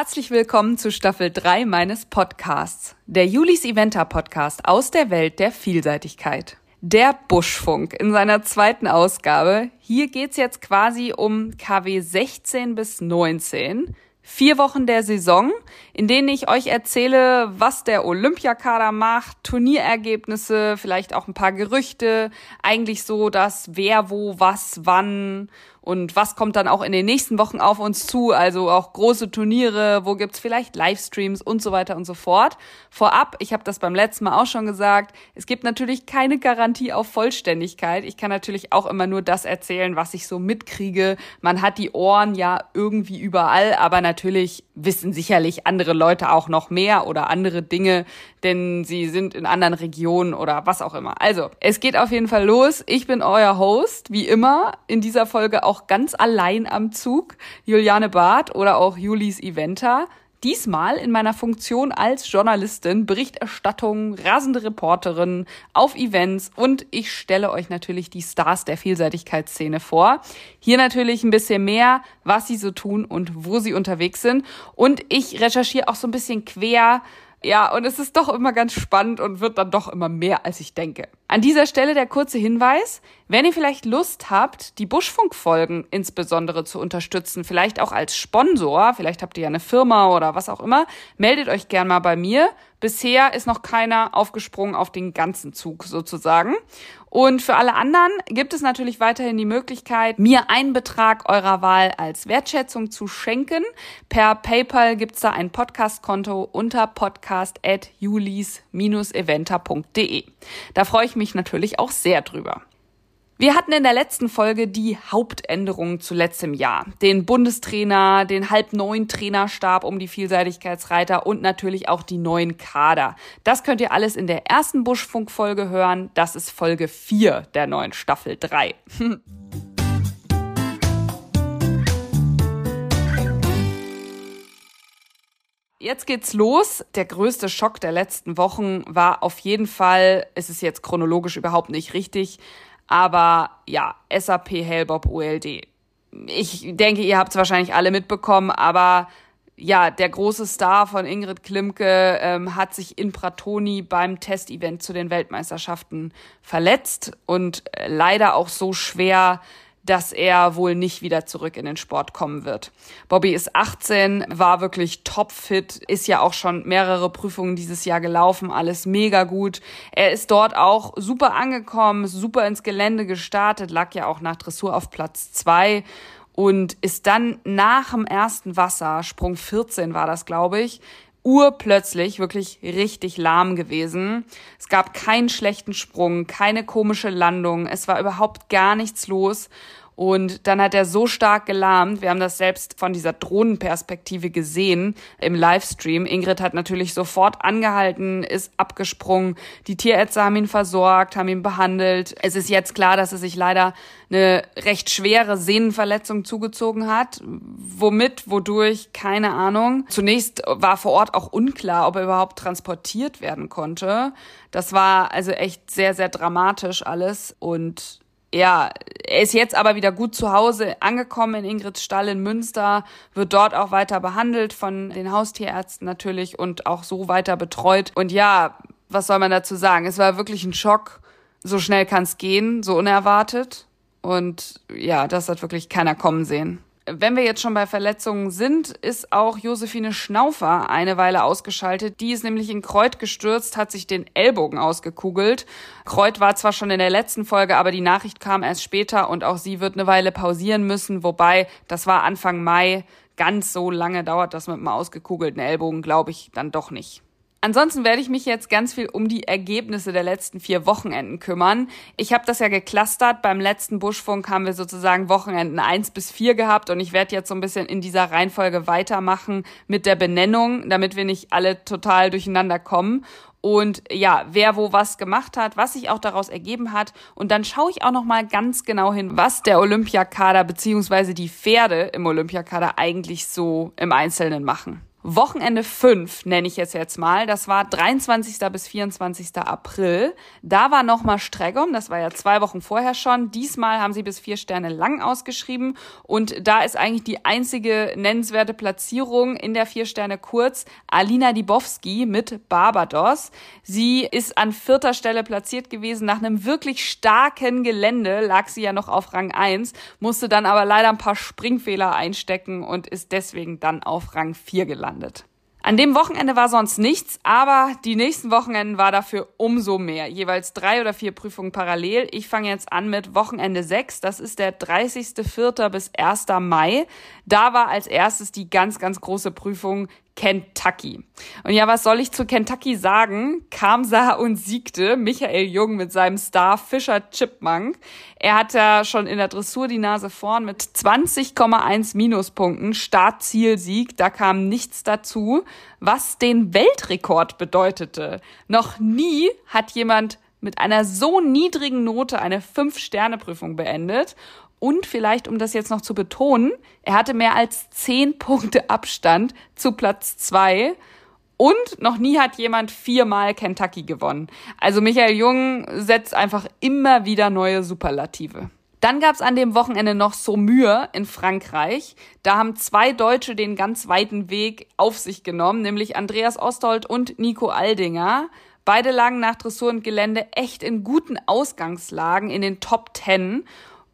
Herzlich willkommen zu Staffel 3 meines Podcasts, der Julis Eventer Podcast aus der Welt der Vielseitigkeit. Der Buschfunk in seiner zweiten Ausgabe. Hier geht's jetzt quasi um KW 16 bis 19. Vier Wochen der Saison, in denen ich euch erzähle, was der Olympiakader macht, Turnierergebnisse, vielleicht auch ein paar Gerüchte, eigentlich so das wer, wo, was, wann und was kommt dann auch in den nächsten Wochen auf uns zu? Also auch große Turniere, wo gibt's vielleicht Livestreams und so weiter und so fort. Vorab, ich habe das beim letzten Mal auch schon gesagt, es gibt natürlich keine Garantie auf Vollständigkeit. Ich kann natürlich auch immer nur das erzählen, was ich so mitkriege. Man hat die Ohren ja irgendwie überall, aber natürlich wissen sicherlich andere Leute auch noch mehr oder andere Dinge, denn sie sind in anderen Regionen oder was auch immer. Also, es geht auf jeden Fall los. Ich bin euer Host, wie immer, in dieser Folge auch ganz allein am Zug, Juliane Barth oder auch Julis Eventer. Diesmal in meiner Funktion als Journalistin, Berichterstattung, rasende Reporterin auf Events und ich stelle euch natürlich die Stars der Vielseitigkeitsszene vor. Hier natürlich ein bisschen mehr, was sie so tun und wo sie unterwegs sind. Und ich recherchiere auch so ein bisschen quer ja, und es ist doch immer ganz spannend und wird dann doch immer mehr, als ich denke. An dieser Stelle der kurze Hinweis, wenn ihr vielleicht Lust habt, die Buschfunkfolgen insbesondere zu unterstützen, vielleicht auch als Sponsor, vielleicht habt ihr ja eine Firma oder was auch immer, meldet euch gern mal bei mir. Bisher ist noch keiner aufgesprungen auf den ganzen Zug sozusagen. Und für alle anderen gibt es natürlich weiterhin die Möglichkeit, mir einen Betrag eurer Wahl als Wertschätzung zu schenken. Per PayPal gibt's da ein Podcast-Konto unter podcast.julis-eventer.de. Da freue ich mich natürlich auch sehr drüber. Wir hatten in der letzten Folge die Hauptänderungen zuletzt im Jahr. Den Bundestrainer, den halb neuen Trainerstab um die Vielseitigkeitsreiter und natürlich auch die neuen Kader. Das könnt ihr alles in der ersten Buschfunk-Folge hören. Das ist Folge 4 der neuen Staffel 3. Jetzt geht's los. Der größte Schock der letzten Wochen war auf jeden Fall, es ist jetzt chronologisch überhaupt nicht richtig, aber ja, SAP Hellbob OLD. Ich denke, ihr habt es wahrscheinlich alle mitbekommen, aber ja, der große Star von Ingrid Klimke ähm, hat sich in Pratoni beim Testevent zu den Weltmeisterschaften verletzt und äh, leider auch so schwer, dass er wohl nicht wieder zurück in den Sport kommen wird. Bobby ist 18, war wirklich topfit, ist ja auch schon mehrere Prüfungen dieses Jahr gelaufen, alles mega gut. Er ist dort auch super angekommen, super ins Gelände gestartet, lag ja auch nach Dressur auf Platz zwei und ist dann nach dem ersten Wasser, Sprung 14 war das, glaube ich, urplötzlich wirklich richtig lahm gewesen. Es gab keinen schlechten Sprung, keine komische Landung, es war überhaupt gar nichts los. Und dann hat er so stark gelahmt. Wir haben das selbst von dieser Drohnenperspektive gesehen im Livestream. Ingrid hat natürlich sofort angehalten, ist abgesprungen. Die Tierärzte haben ihn versorgt, haben ihn behandelt. Es ist jetzt klar, dass er sich leider eine recht schwere Sehnenverletzung zugezogen hat. Womit, wodurch, keine Ahnung. Zunächst war vor Ort auch unklar, ob er überhaupt transportiert werden konnte. Das war also echt sehr, sehr dramatisch alles. Und ja, er ist jetzt aber wieder gut zu Hause angekommen in Ingrids Stall in Münster, wird dort auch weiter behandelt von den Haustierärzten natürlich und auch so weiter betreut. Und ja, was soll man dazu sagen? Es war wirklich ein Schock. So schnell kann es gehen, so unerwartet. Und ja, das hat wirklich keiner kommen sehen. Wenn wir jetzt schon bei Verletzungen sind, ist auch Josephine Schnaufer eine Weile ausgeschaltet. Die ist nämlich in Kreuz gestürzt, hat sich den Ellbogen ausgekugelt. Kreuz war zwar schon in der letzten Folge, aber die Nachricht kam erst später und auch sie wird eine Weile pausieren müssen. Wobei, das war Anfang Mai. Ganz so lange dauert das mit einem ausgekugelten Ellbogen, glaube ich, dann doch nicht. Ansonsten werde ich mich jetzt ganz viel um die Ergebnisse der letzten vier Wochenenden kümmern. Ich habe das ja geklustert. Beim letzten Buschfunk haben wir sozusagen Wochenenden eins bis vier gehabt und ich werde jetzt so ein bisschen in dieser Reihenfolge weitermachen mit der Benennung, damit wir nicht alle total durcheinander kommen. Und ja, wer wo was gemacht hat, was sich auch daraus ergeben hat. Und dann schaue ich auch noch mal ganz genau hin, was der Olympiakader beziehungsweise die Pferde im Olympiakader eigentlich so im Einzelnen machen. Wochenende 5 nenne ich es jetzt mal. Das war 23. bis 24. April. Da war nochmal Streggum. Das war ja zwei Wochen vorher schon. Diesmal haben sie bis vier Sterne lang ausgeschrieben. Und da ist eigentlich die einzige nennenswerte Platzierung in der vier Sterne kurz Alina Dibowski mit Barbados. Sie ist an vierter Stelle platziert gewesen. Nach einem wirklich starken Gelände lag sie ja noch auf Rang 1, musste dann aber leider ein paar Springfehler einstecken und ist deswegen dann auf Rang 4 gelandet gelandet. An dem Wochenende war sonst nichts, aber die nächsten Wochenenden war dafür umso mehr. Jeweils drei oder vier Prüfungen parallel. Ich fange jetzt an mit Wochenende 6. Das ist der 30.04. bis 1. Mai. Da war als erstes die ganz, ganz große Prüfung Kentucky. Und ja, was soll ich zu Kentucky sagen? Kam, sah und siegte Michael Jung mit seinem Star Fischer Chipmunk. Er hat ja schon in der Dressur die Nase vorn mit 20,1 Minuspunkten. Start-Ziel-Sieg. Da kam nichts dazu, was den Weltrekord bedeutete. Noch nie hat jemand mit einer so niedrigen Note eine Fünf-Sterne-Prüfung beendet. Und vielleicht, um das jetzt noch zu betonen, er hatte mehr als zehn Punkte Abstand zu Platz zwei. Und noch nie hat jemand viermal Kentucky gewonnen. Also Michael Jung setzt einfach immer wieder neue Superlative. Dann gab's an dem Wochenende noch Saumur in Frankreich. Da haben zwei Deutsche den ganz weiten Weg auf sich genommen, nämlich Andreas Ostold und Nico Aldinger. Beide lagen nach Dressur und Gelände echt in guten Ausgangslagen in den Top Ten.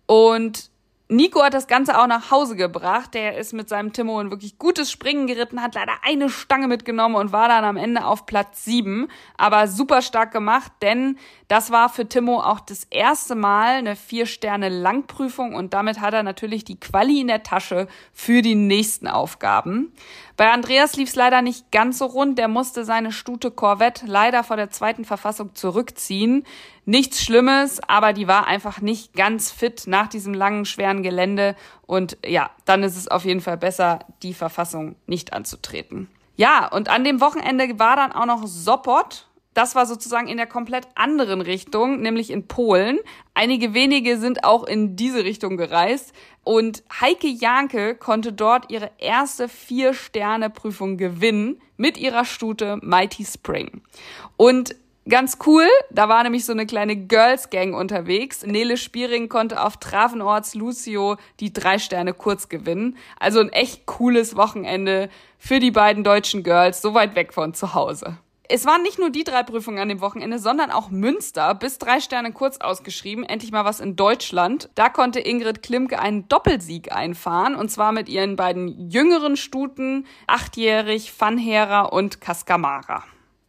Und Nico hat das Ganze auch nach Hause gebracht. Der ist mit seinem Timo ein wirklich gutes Springen geritten, hat leider eine Stange mitgenommen und war dann am Ende auf Platz sieben. Aber super stark gemacht, denn das war für Timo auch das erste Mal eine Vier-Sterne-Langprüfung und damit hat er natürlich die Quali in der Tasche für die nächsten Aufgaben. Bei Andreas lief es leider nicht ganz so rund. Der musste seine Stute Corvette leider vor der zweiten Verfassung zurückziehen. Nichts Schlimmes, aber die war einfach nicht ganz fit nach diesem langen, schweren Gelände. Und ja, dann ist es auf jeden Fall besser, die Verfassung nicht anzutreten. Ja, und an dem Wochenende war dann auch noch Sopot. Das war sozusagen in der komplett anderen Richtung, nämlich in Polen. Einige wenige sind auch in diese Richtung gereist. Und Heike Janke konnte dort ihre erste Vier-Sterne-Prüfung gewinnen mit ihrer Stute Mighty Spring. Und Ganz cool, da war nämlich so eine kleine Girls Gang unterwegs. Nele Spiering konnte auf Travenorts Lucio die drei Sterne kurz gewinnen. Also ein echt cooles Wochenende für die beiden deutschen Girls, so weit weg von zu Hause. Es waren nicht nur die drei Prüfungen an dem Wochenende, sondern auch Münster, bis drei Sterne kurz ausgeschrieben, endlich mal was in Deutschland. Da konnte Ingrid Klimke einen Doppelsieg einfahren, und zwar mit ihren beiden jüngeren Stuten, achtjährig Fanhera und Cascamara.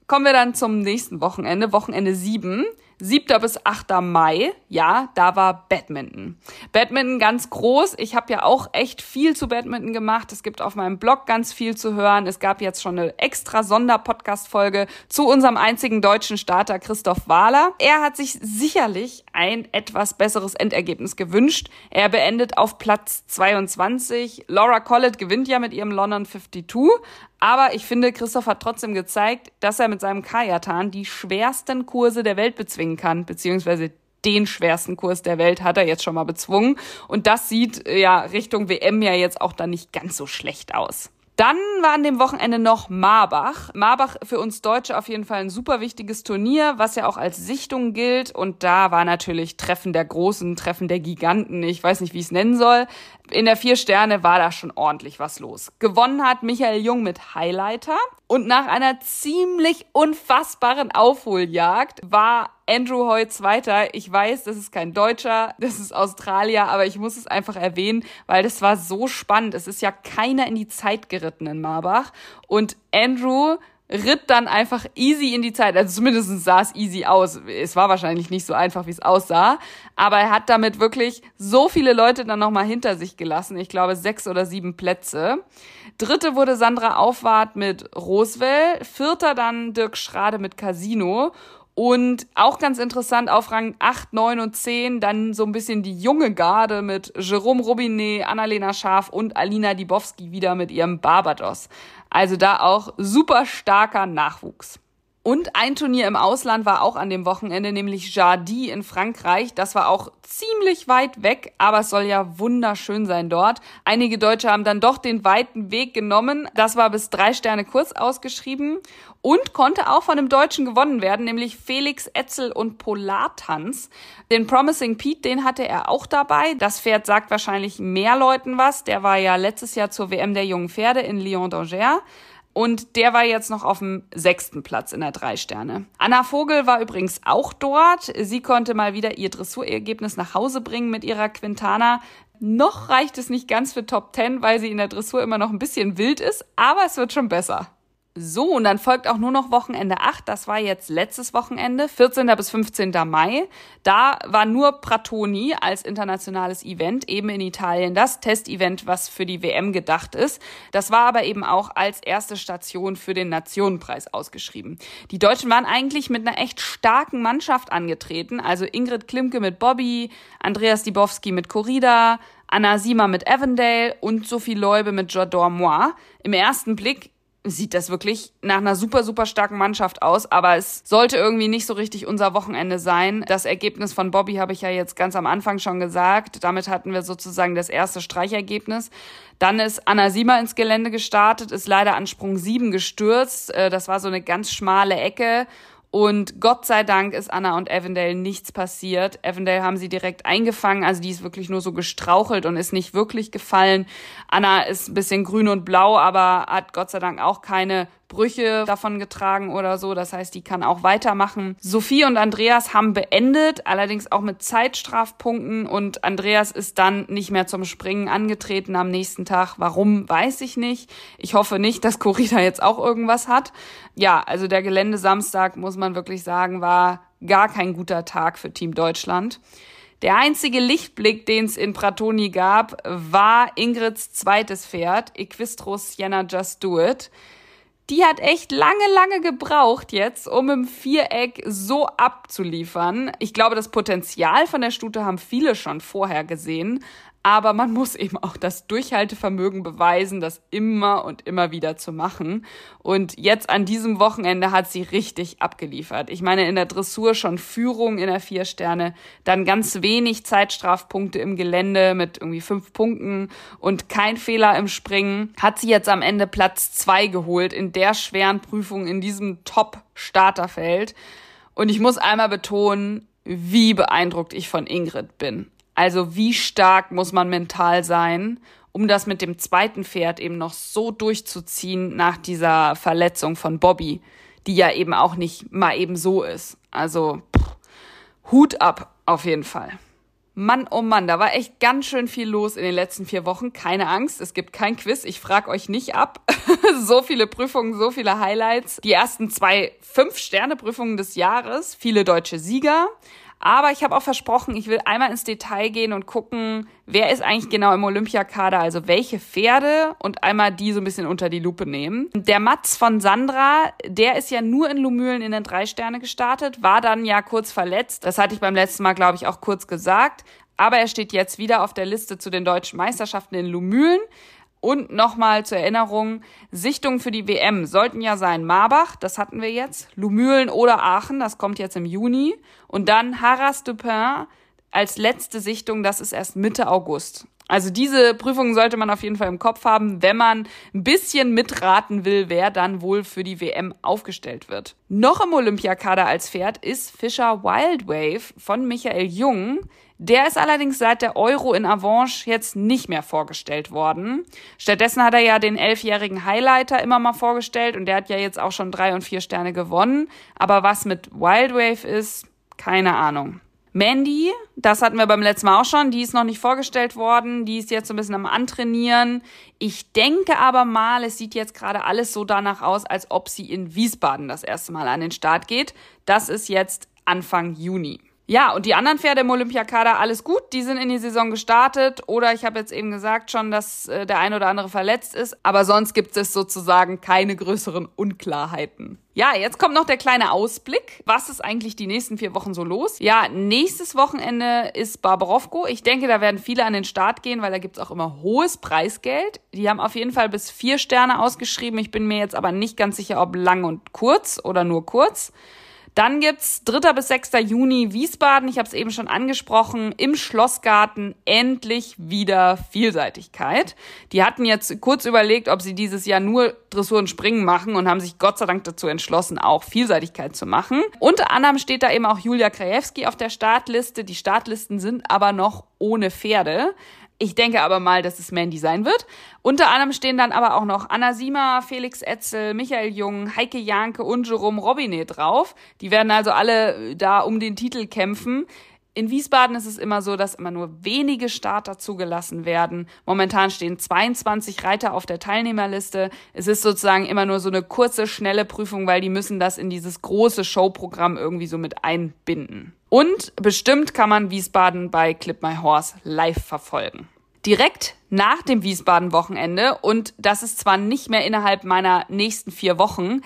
Kommen wir dann zum nächsten Wochenende, Wochenende 7. 7. bis 8. Mai, ja, da war Badminton. Badminton ganz groß. Ich habe ja auch echt viel zu Badminton gemacht. Es gibt auf meinem Blog ganz viel zu hören. Es gab jetzt schon eine extra Sonderpodcast-Folge zu unserem einzigen deutschen Starter Christoph Wahler. Er hat sich sicherlich ein etwas besseres Endergebnis gewünscht. Er beendet auf Platz 22. Laura Collett gewinnt ja mit ihrem London 52. Aber ich finde, Christoph hat trotzdem gezeigt, dass er mit seinem Kajatan die schwersten Kurse der Welt bezwingen kann, beziehungsweise den schwersten Kurs der Welt hat er jetzt schon mal bezwungen. Und das sieht ja Richtung WM ja jetzt auch dann nicht ganz so schlecht aus. Dann war an dem Wochenende noch Marbach. Marbach für uns Deutsche auf jeden Fall ein super wichtiges Turnier, was ja auch als Sichtung gilt. Und da war natürlich Treffen der Großen, Treffen der Giganten. Ich weiß nicht, wie ich es nennen soll. In der vier Sterne war da schon ordentlich was los. Gewonnen hat Michael Jung mit Highlighter. Und nach einer ziemlich unfassbaren Aufholjagd war Andrew Hoy Zweiter. Ich weiß, das ist kein Deutscher, das ist Australier, aber ich muss es einfach erwähnen, weil das war so spannend. Es ist ja keiner in die Zeit geritten in Marbach. Und Andrew ritt dann einfach easy in die Zeit. Also zumindest sah es easy aus. Es war wahrscheinlich nicht so einfach, wie es aussah. Aber er hat damit wirklich so viele Leute dann nochmal hinter sich gelassen. Ich glaube sechs oder sieben Plätze. Dritte wurde Sandra Aufwart mit Roswell. Vierter dann Dirk Schrade mit Casino. Und auch ganz interessant, auf Rang 8, 9 und 10 dann so ein bisschen die junge Garde mit Jerome Robinet, Annalena Scharf und Alina Dibowski wieder mit ihrem Barbados. Also da auch super starker Nachwuchs. Und ein Turnier im Ausland war auch an dem Wochenende, nämlich Jardy in Frankreich. Das war auch ziemlich weit weg, aber es soll ja wunderschön sein dort. Einige Deutsche haben dann doch den weiten Weg genommen. Das war bis drei Sterne kurz ausgeschrieben und konnte auch von einem Deutschen gewonnen werden, nämlich Felix Etzel und Polartanz. Den Promising Pete, den hatte er auch dabei. Das Pferd sagt wahrscheinlich mehr Leuten was. Der war ja letztes Jahr zur WM der jungen Pferde in Lyon d'Angers. Und der war jetzt noch auf dem sechsten Platz in der drei Sterne. Anna Vogel war übrigens auch dort. Sie konnte mal wieder ihr Dressurergebnis nach Hause bringen mit ihrer Quintana. Noch reicht es nicht ganz für Top 10, weil sie in der Dressur immer noch ein bisschen wild ist, aber es wird schon besser. So, und dann folgt auch nur noch Wochenende 8. Das war jetzt letztes Wochenende, 14. bis 15. Mai. Da war nur Pratoni als internationales Event eben in Italien das Testevent, was für die WM gedacht ist. Das war aber eben auch als erste Station für den Nationenpreis ausgeschrieben. Die Deutschen waren eigentlich mit einer echt starken Mannschaft angetreten. Also Ingrid Klimke mit Bobby, Andreas Dibowski mit Corrida, Anna Sima mit Avondale und Sophie Leube mit Jador Moi. Im ersten Blick sieht das wirklich nach einer super, super starken Mannschaft aus. Aber es sollte irgendwie nicht so richtig unser Wochenende sein. Das Ergebnis von Bobby habe ich ja jetzt ganz am Anfang schon gesagt. Damit hatten wir sozusagen das erste Streichergebnis. Dann ist Anna Siemer ins Gelände gestartet, ist leider an Sprung 7 gestürzt. Äh, das war so eine ganz schmale Ecke. Und Gott sei Dank ist Anna und Avondale nichts passiert. Avondale haben sie direkt eingefangen, also die ist wirklich nur so gestrauchelt und ist nicht wirklich gefallen. Anna ist ein bisschen grün und blau, aber hat Gott sei Dank auch keine Brüche davon getragen oder so. Das heißt, die kann auch weitermachen. Sophie und Andreas haben beendet, allerdings auch mit Zeitstrafpunkten und Andreas ist dann nicht mehr zum Springen angetreten am nächsten Tag. Warum, weiß ich nicht. Ich hoffe nicht, dass Corina jetzt auch irgendwas hat. Ja, also der Geländesamstag, muss man wirklich sagen, war gar kein guter Tag für Team Deutschland. Der einzige Lichtblick, den es in Pratoni gab, war Ingrids zweites Pferd, Equistros Sienna Just Do It die hat echt lange, lange gebraucht jetzt, um im Viereck so abzuliefern. Ich glaube, das Potenzial von der Stute haben viele schon vorher gesehen, aber man muss eben auch das Durchhaltevermögen beweisen, das immer und immer wieder zu machen. Und jetzt an diesem Wochenende hat sie richtig abgeliefert. Ich meine, in der Dressur schon Führung in der Vier Sterne, dann ganz wenig Zeitstrafpunkte im Gelände mit irgendwie fünf Punkten und kein Fehler im Springen. Hat sie jetzt am Ende Platz zwei geholt in der schweren Prüfung in diesem Top-Starterfeld. Und ich muss einmal betonen, wie beeindruckt ich von Ingrid bin. Also wie stark muss man mental sein, um das mit dem zweiten Pferd eben noch so durchzuziehen nach dieser Verletzung von Bobby, die ja eben auch nicht mal eben so ist. Also pff, Hut ab auf jeden Fall. Mann, oh Mann, da war echt ganz schön viel los in den letzten vier Wochen. Keine Angst, es gibt kein Quiz. Ich frage euch nicht ab. so viele Prüfungen, so viele Highlights. Die ersten zwei Fünf-Sterne-Prüfungen des Jahres, viele deutsche Sieger. Aber ich habe auch versprochen, ich will einmal ins Detail gehen und gucken, wer ist eigentlich genau im Olympiakader, also welche Pferde und einmal die so ein bisschen unter die Lupe nehmen. Der Matz von Sandra, der ist ja nur in Lumülen in den drei Sterne gestartet, war dann ja kurz verletzt. Das hatte ich beim letzten Mal, glaube ich, auch kurz gesagt. Aber er steht jetzt wieder auf der Liste zu den deutschen Meisterschaften in Lumülen. Und nochmal zur Erinnerung, Sichtungen für die WM sollten ja sein Marbach, das hatten wir jetzt, Lumülen oder Aachen, das kommt jetzt im Juni. Und dann Haras de Pin als letzte Sichtung, das ist erst Mitte August. Also diese Prüfungen sollte man auf jeden Fall im Kopf haben, wenn man ein bisschen mitraten will, wer dann wohl für die WM aufgestellt wird. Noch im Olympiakader als Pferd ist Fischer Wild Wave von Michael Jung. Der ist allerdings seit der Euro in Avanche jetzt nicht mehr vorgestellt worden. Stattdessen hat er ja den elfjährigen Highlighter immer mal vorgestellt und der hat ja jetzt auch schon drei und vier Sterne gewonnen. Aber was mit Wildwave ist, keine Ahnung. Mandy, das hatten wir beim letzten Mal auch schon, die ist noch nicht vorgestellt worden, die ist jetzt so ein bisschen am Antrainieren. Ich denke aber mal, es sieht jetzt gerade alles so danach aus, als ob sie in Wiesbaden das erste Mal an den Start geht. Das ist jetzt Anfang Juni. Ja, und die anderen Pferde im Olympiakader, alles gut, die sind in die Saison gestartet. Oder ich habe jetzt eben gesagt schon, dass äh, der ein oder andere verletzt ist. Aber sonst gibt es sozusagen keine größeren Unklarheiten. Ja, jetzt kommt noch der kleine Ausblick. Was ist eigentlich die nächsten vier Wochen so los? Ja, nächstes Wochenende ist Barbarovko. Ich denke, da werden viele an den Start gehen, weil da gibt's auch immer hohes Preisgeld. Die haben auf jeden Fall bis vier Sterne ausgeschrieben. Ich bin mir jetzt aber nicht ganz sicher, ob lang und kurz oder nur kurz. Dann gibt's 3. bis 6. Juni Wiesbaden, ich habe es eben schon angesprochen, im Schlossgarten endlich wieder Vielseitigkeit. Die hatten jetzt kurz überlegt, ob sie dieses Jahr nur Dressur und Springen machen und haben sich Gott sei Dank dazu entschlossen, auch Vielseitigkeit zu machen. Unter anderem steht da eben auch Julia Krajewski auf der Startliste. Die Startlisten sind aber noch ohne Pferde. Ich denke aber mal, dass es Mandy sein wird. Unter anderem stehen dann aber auch noch Anna Sima, Felix Etzel, Michael Jung, Heike Janke und Jerome Robinet drauf. Die werden also alle da um den Titel kämpfen. In Wiesbaden ist es immer so, dass immer nur wenige Starter zugelassen werden. Momentan stehen 22 Reiter auf der Teilnehmerliste. Es ist sozusagen immer nur so eine kurze, schnelle Prüfung, weil die müssen das in dieses große Showprogramm irgendwie so mit einbinden. Und bestimmt kann man Wiesbaden bei Clip My Horse live verfolgen. Direkt nach dem Wiesbaden-Wochenende, und das ist zwar nicht mehr innerhalb meiner nächsten vier Wochen,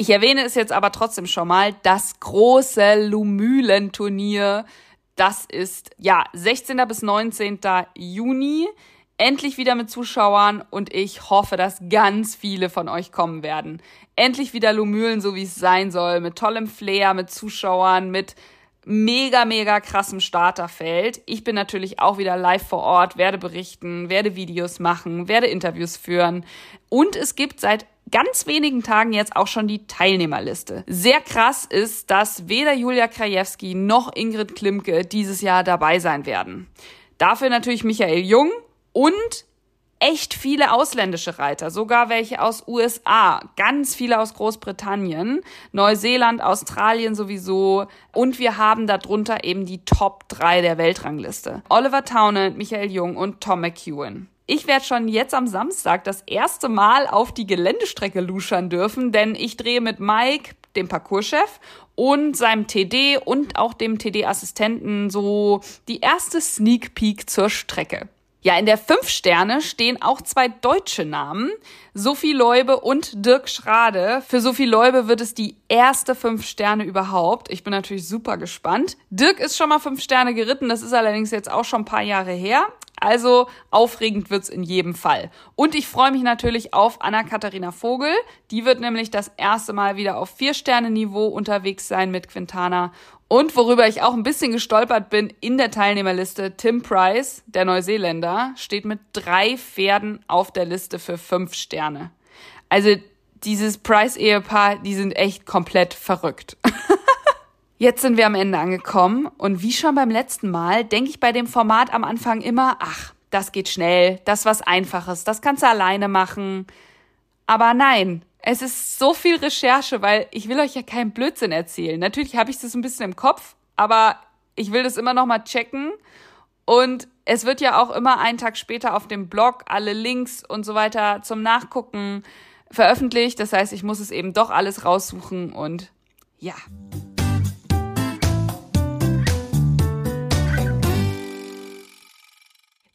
ich erwähne es jetzt aber trotzdem schon mal, das große Lumülen-Turnier, das ist ja 16. bis 19. Juni endlich wieder mit Zuschauern und ich hoffe, dass ganz viele von euch kommen werden. Endlich wieder Lumülen, so wie es sein soll, mit tollem Flair, mit Zuschauern, mit mega, mega krassem Starterfeld. Ich bin natürlich auch wieder live vor Ort, werde berichten, werde Videos machen, werde Interviews führen. Und es gibt seit ganz wenigen Tagen jetzt auch schon die Teilnehmerliste. Sehr krass ist, dass weder Julia Krajewski noch Ingrid Klimke dieses Jahr dabei sein werden. Dafür natürlich Michael Jung und echt viele ausländische Reiter, sogar welche aus USA, ganz viele aus Großbritannien, Neuseeland, Australien sowieso und wir haben darunter eben die Top 3 der Weltrangliste. Oliver Townend, Michael Jung und Tom McEwen. Ich werde schon jetzt am Samstag das erste Mal auf die Geländestrecke luschern dürfen, denn ich drehe mit Mike, dem Parcourschef, und seinem TD und auch dem TD-Assistenten so die erste Sneak Peek zur Strecke. Ja, in der Fünf Sterne stehen auch zwei deutsche Namen, Sophie Leube und Dirk Schrade. Für Sophie Leube wird es die erste Fünf Sterne überhaupt. Ich bin natürlich super gespannt. Dirk ist schon mal Fünf Sterne geritten, das ist allerdings jetzt auch schon ein paar Jahre her. Also aufregend wird's in jedem Fall. Und ich freue mich natürlich auf Anna-Katharina Vogel. Die wird nämlich das erste Mal wieder auf Vier-Sterne-Niveau unterwegs sein mit Quintana. Und worüber ich auch ein bisschen gestolpert bin, in der Teilnehmerliste, Tim Price, der Neuseeländer, steht mit drei Pferden auf der Liste für fünf Sterne. Also dieses Price-Ehepaar, die sind echt komplett verrückt. Jetzt sind wir am Ende angekommen und wie schon beim letzten Mal denke ich bei dem Format am Anfang immer, ach, das geht schnell, das ist was Einfaches, das kannst du alleine machen. Aber nein, es ist so viel Recherche, weil ich will euch ja keinen Blödsinn erzählen. Natürlich habe ich das ein bisschen im Kopf, aber ich will das immer noch mal checken und es wird ja auch immer einen Tag später auf dem Blog alle Links und so weiter zum Nachgucken veröffentlicht. Das heißt, ich muss es eben doch alles raussuchen und ja.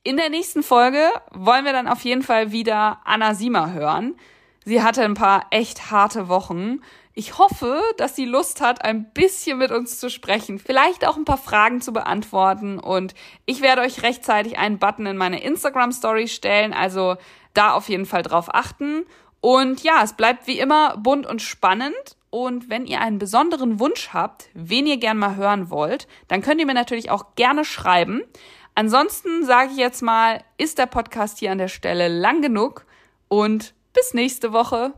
In der nächsten Folge wollen wir dann auf jeden Fall wieder Anna Sima hören. Sie hatte ein paar echt harte Wochen. Ich hoffe, dass sie Lust hat, ein bisschen mit uns zu sprechen, vielleicht auch ein paar Fragen zu beantworten und ich werde euch rechtzeitig einen Button in meine Instagram Story stellen, also da auf jeden Fall drauf achten. Und ja, es bleibt wie immer bunt und spannend. Und wenn ihr einen besonderen Wunsch habt, wen ihr gern mal hören wollt, dann könnt ihr mir natürlich auch gerne schreiben. Ansonsten sage ich jetzt mal, ist der Podcast hier an der Stelle lang genug und bis nächste Woche.